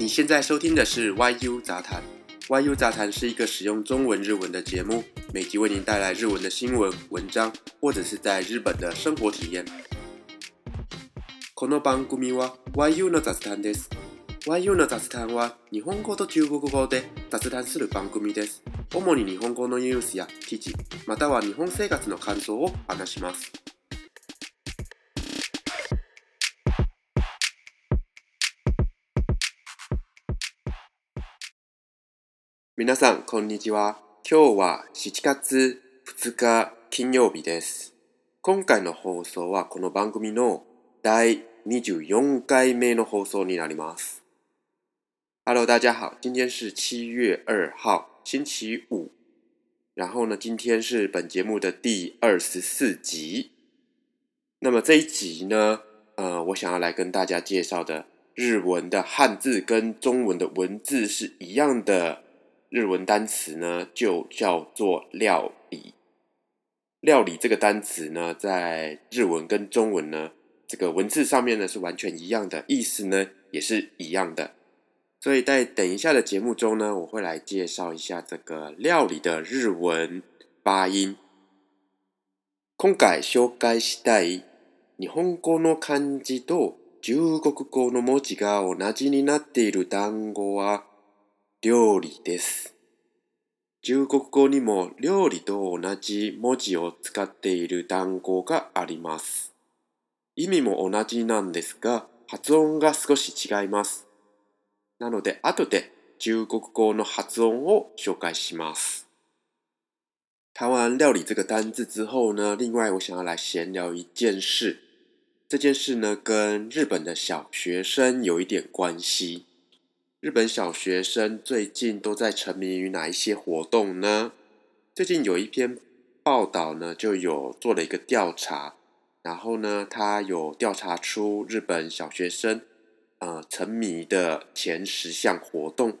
你现在收听的是 YU 杂谈。YU 杂谈是一个使用中文、日文的节目，每集为您带来日文的新闻、文章，或者是在日本的生活体验。この番組は YU の雑談です。YU の雑談は日本語と中国語で雑談する番組です。主に日本語のニュースや記事、または日本生活の感想を話します。皆さんこんにちは。今日は七月二日金曜日です。今回の放送はこの番組の第二十四回目の放送になります。Hello，大家好。今天是七月二号，星期五。然后呢，今天是本节目的第二十四集。那么这一集呢，呃，我想要来跟大家介绍的日文的汉字跟中文的文字是一样的。日文单词呢，就叫做“料理”。料理这个单词呢，在日文跟中文呢，这个文字上面呢是完全一样的，意思呢也是一样的。所以在等一下的节目中呢，我会来介绍一下这个料理的日文发音。今回紹介したい日本語の漢字と中国語の文字が同じになっている単語は。料理です。中国語にも料理と同じ文字を使っている単語があります。意味も同じなんですが、発音が少し違います。なので、後で中国語の発音を紹介します。台湾料理这个单字之后呢，另外我想要来闲聊一件事。这件事呢，跟日本的小学生有一点关系。日本小学生最近都在沉迷于哪一些活动呢？最近有一篇报道呢，就有做了一个调查，然后呢，他有调查出日本小学生呃沉迷的前十项活动。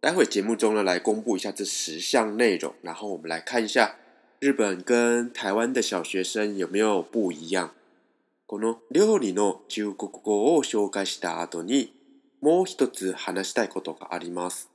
待会节目中呢，来公布一下这十项内容，然后我们来看一下日本跟台湾的小学生有没有不一样。この料理の中国語を紹介した後に。もう一つ話したいことがあります。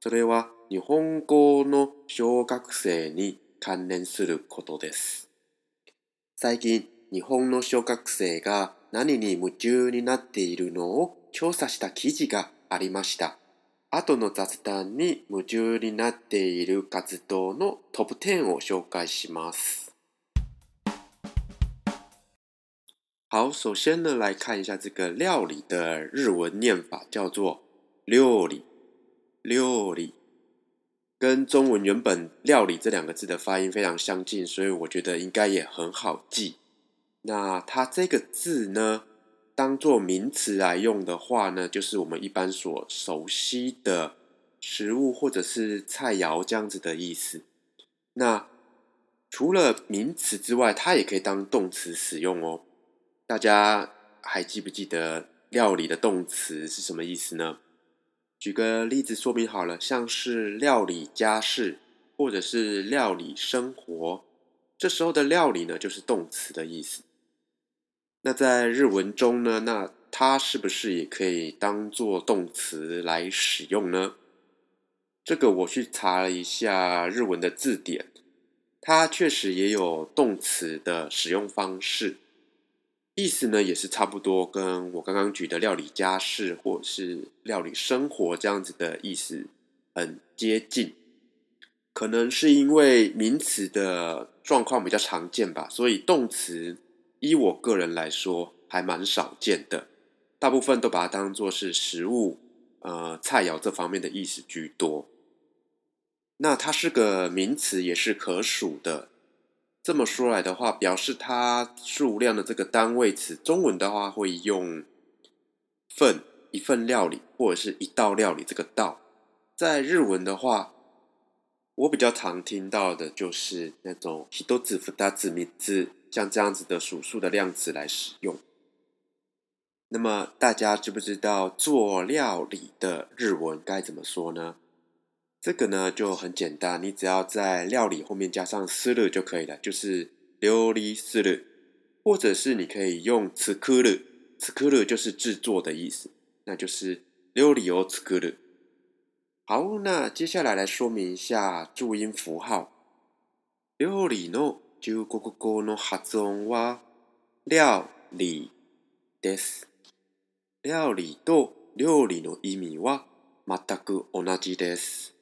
それは日本語の小学生に関連することです。最近、日本の小学生が何に夢中になっているのを調査した記事がありました。後の雑談に夢中になっている活動のトップ10を紹介します。好，首先呢，来看一下这个料理的日文念法，叫做料理，料理，跟中文原本料理这两个字的发音非常相近，所以我觉得应该也很好记。那它这个字呢，当做名词来用的话呢，就是我们一般所熟悉的食物或者是菜肴这样子的意思。那除了名词之外，它也可以当动词使用哦。大家还记不记得“料理”的动词是什么意思呢？举个例子说明好了，像是“料理家事”或者是“料理生活”，这时候的“料理”呢就是动词的意思。那在日文中呢，那它是不是也可以当做动词来使用呢？这个我去查了一下日文的字典，它确实也有动词的使用方式。意思呢，也是差不多跟我刚刚举的料理家事或是料理生活这样子的意思很接近，可能是因为名词的状况比较常见吧，所以动词依我个人来说还蛮少见的，大部分都把它当作是食物、呃菜肴这方面的意思居多。那它是个名词，也是可数的。这么说来的话，表示它数量的这个单位词，中文的话会用份一份料理或者是一道料理，这个道在日文的话，我比较常听到的就是那种ヒトジフダ字ミ字，像这样子的数数的量词来使用。那么大家知不知道做料理的日文该怎么说呢？这个呢就很简单，你只要在料理后面加上する就可以了，就是料理する，或者是你可以用此くる，此くる就是制作的意思，那就是料理を此くる。好，那接下来来说明一下注音符号。料理の中国語の漢字は料理です。料理と料理の意味は全く同じです。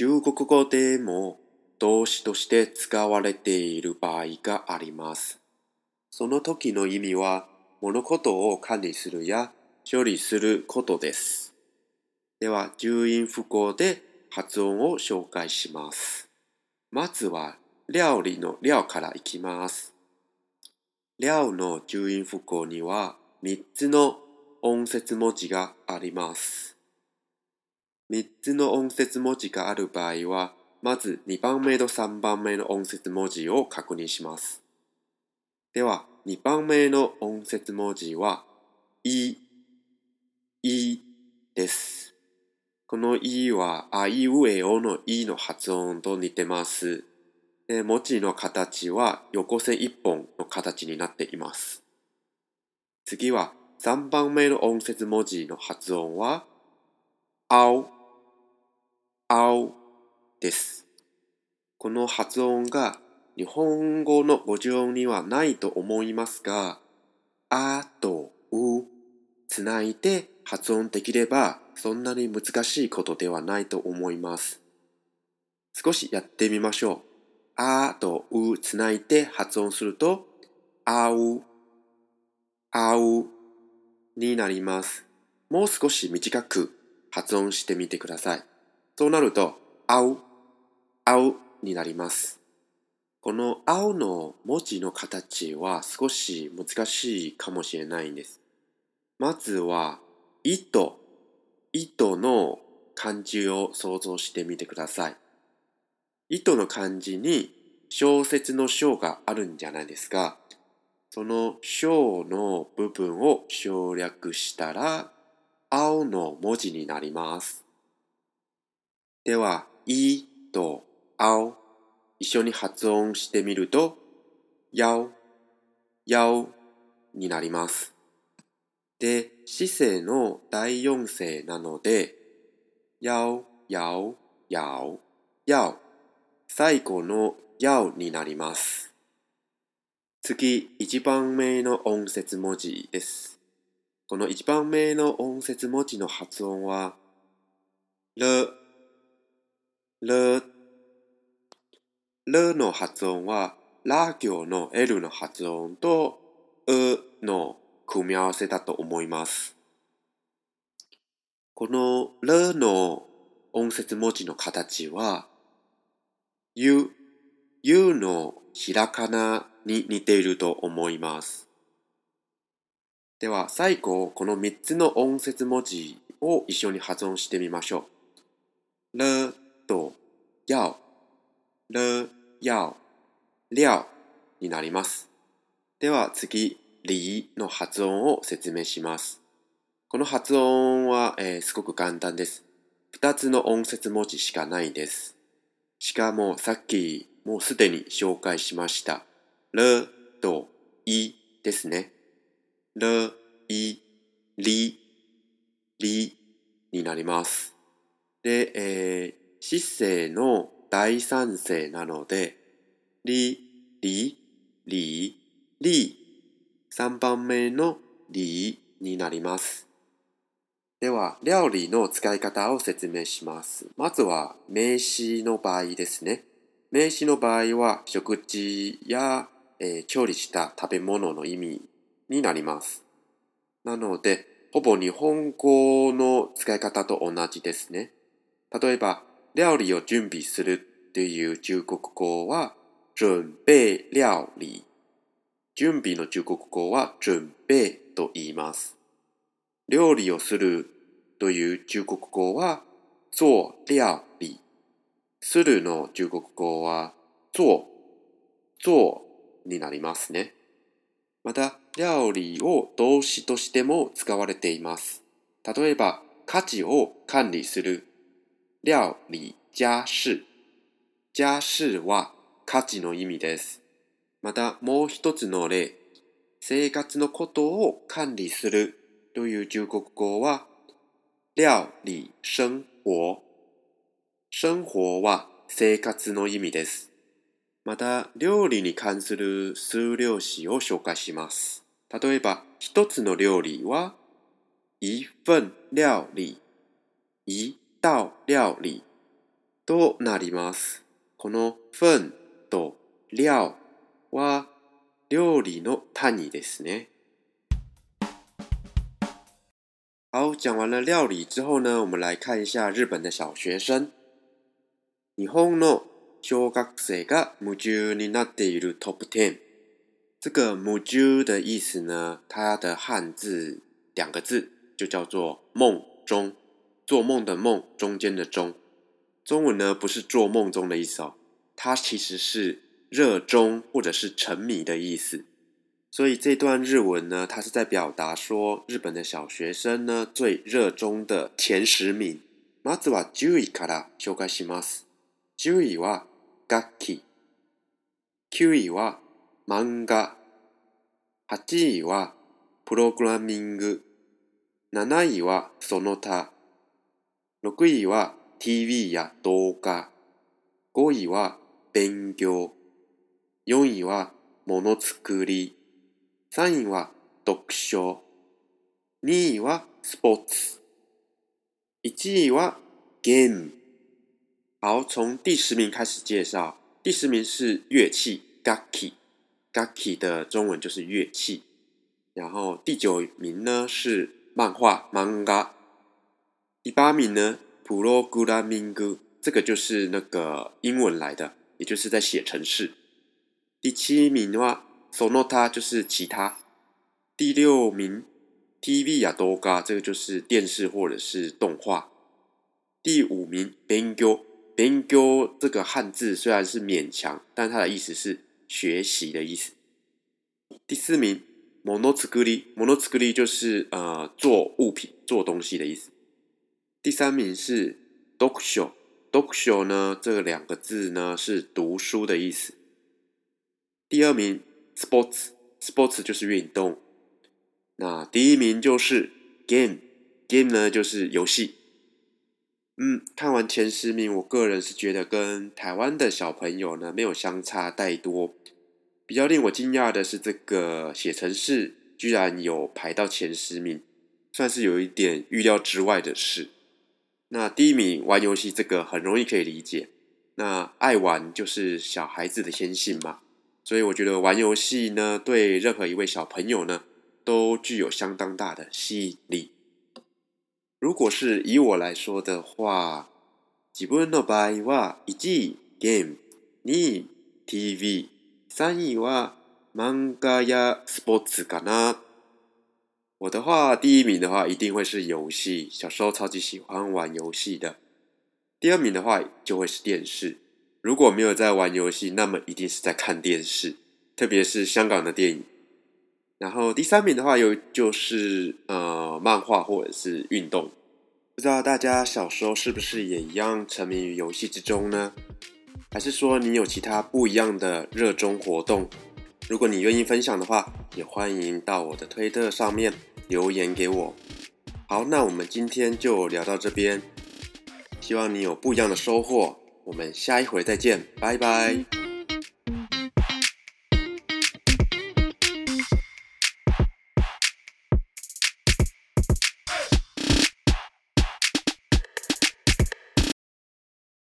中国語でも動詞として使われている場合があります。その時の意味は物事を管理するや処理することです。では、重音符号で発音を紹介します。まずは、料理の料からいきます。料の重音符号には3つの音節文字があります。3つの音節文字がある場合は、まず2番目と3番目の音節文字を確認します。では、2番目の音節文字は、い、いです。このいは、あいうえおのいの発音と似てます。で、文字の形は横線1本の形になっています。次は、3番目の音節文字の発音は、あお青です。この発音が日本語の語順にはないと思いますが、あとうつないで発音できればそんなに難しいことではないと思います。少しやってみましょう。あとうつないで発音すると、あう、あうになります。もう少し短く発音してみてください。そうなると、青、青になります。この青の文字の形は少し難しいかもしれないんです。まずは、糸、糸の漢字を想像してみてください。糸の漢字に小説の章があるんじゃないですか。その章の部分を省略したら、青の文字になります。では、いとあお、一緒に発音してみると、やお、やおになります。で、四声の第四声なので、やお、やお、やお、やお。最後のやおになります。次、一番目の音節文字です。この一番目の音節文字の発音は、る、る。るの発音は、ラ行の L の発音と、うの組み合わせだと思います。このるの音節文字の形は、ゆ、ゆのひらかなに似ていると思います。では最後、この3つの音節文字を一緒に発音してみましょう。る、要、料になります。では次、りの発音を説明します。この発音は、えー、すごく簡単です。2つの音節文字しかないです。しかもさっきもうすでに紹介しました。るといですね。る、い、り、りになります。で、えー、姿勢の第三声なので、り、り、り、り。3番目のりになります。では、料理の使い方を説明します。まずは、名詞の場合ですね。名詞の場合は、食事や、えー、調理した食べ物の意味になります。なので、ほぼ日本語の使い方と同じですね。例えば、料理を準備するっていう中国語は、準備料理。準備の中国語は準備と言います。料理をするという中国語は做料理。するの中国語は做、做になりますね。また、料理を動詞としても使われています。例えば、価値を管理する。料理家事。家事は価値の意味です。またもう一つの例、生活のことを管理するという中国語は、料理生活。生活は生活の意味です。また、料理に関する数量詞を紹介します。例えば、一つの料理は、一份料理、一道料理となります。このと料理は料理のタニですね。好，讲完了料理之后呢，我们来看一下日本的小学生。日本の小学生が夢中になっているトップ10。这个“夢中”的意思呢，它的汉字两个字就叫做“梦中”，做梦的“梦”中间的“中”。中文呢不是“做梦中”的意思哦。它其实是热衷或者是沉迷的意思，所以这段日文呢，它是在表达说日本的小学生呢最热衷的前十名。まずは一位から紹介します。一位はガッキ位は漫画、八位はプログラミング、七位はその他、六位は T.V. や動画、五位は。勉強。4位はものづくり。3位は読書。2位はスポーツ。1位はゲーム。好，从第十名开始介绍。第十名是乐器楽器。楽器的中文就是乐器。然后第九名呢是漫画漫 a 第八名呢プログラミング。i n 这个就是那个英文来的也就是在写程式。第七名的话 s o n o t a 就是其他。第六名，TV 亚多嘎这个就是电视或者是动画。第五名 b e n g o b e n g o 这个汉字虽然是勉强，但它的意思是学习的意思。第四名，mono tsuguri mono t s u u r i 就是呃做物品做东西的意思。第三名是 d o k s h o “docshow” 呢，这两个字呢是读书的意思。第二名 “sports”，“sports” 就是运动。那第一名就是 “game”，“game” 呢就是游戏。嗯，看完前十名，我个人是觉得跟台湾的小朋友呢没有相差太多。比较令我惊讶的是，这个写城市居然有排到前十名，算是有一点预料之外的事。那第一名玩游戏这个很容易可以理解，那爱玩就是小孩子的天性嘛，所以我觉得玩游戏呢，对任何一位小朋友呢，都具有相当大的吸引力。如果是以我来说的话，自分の場合は1位ゲーム、2位 TV、3位はマンガやスポーツかな。我的话，第一名的话一定会是游戏，小时候超级喜欢玩游戏的。第二名的话就会是电视，如果没有在玩游戏，那么一定是在看电视，特别是香港的电影。然后第三名的话又就是呃漫画或者是运动，不知道大家小时候是不是也一样沉迷于游戏之中呢？还是说你有其他不一样的热衷活动？如果你愿意分享的话，也欢迎到我的推特上面留言给我。好，那我们今天就聊到这边，希望你有不一样的收获。我们下一回再见，拜拜。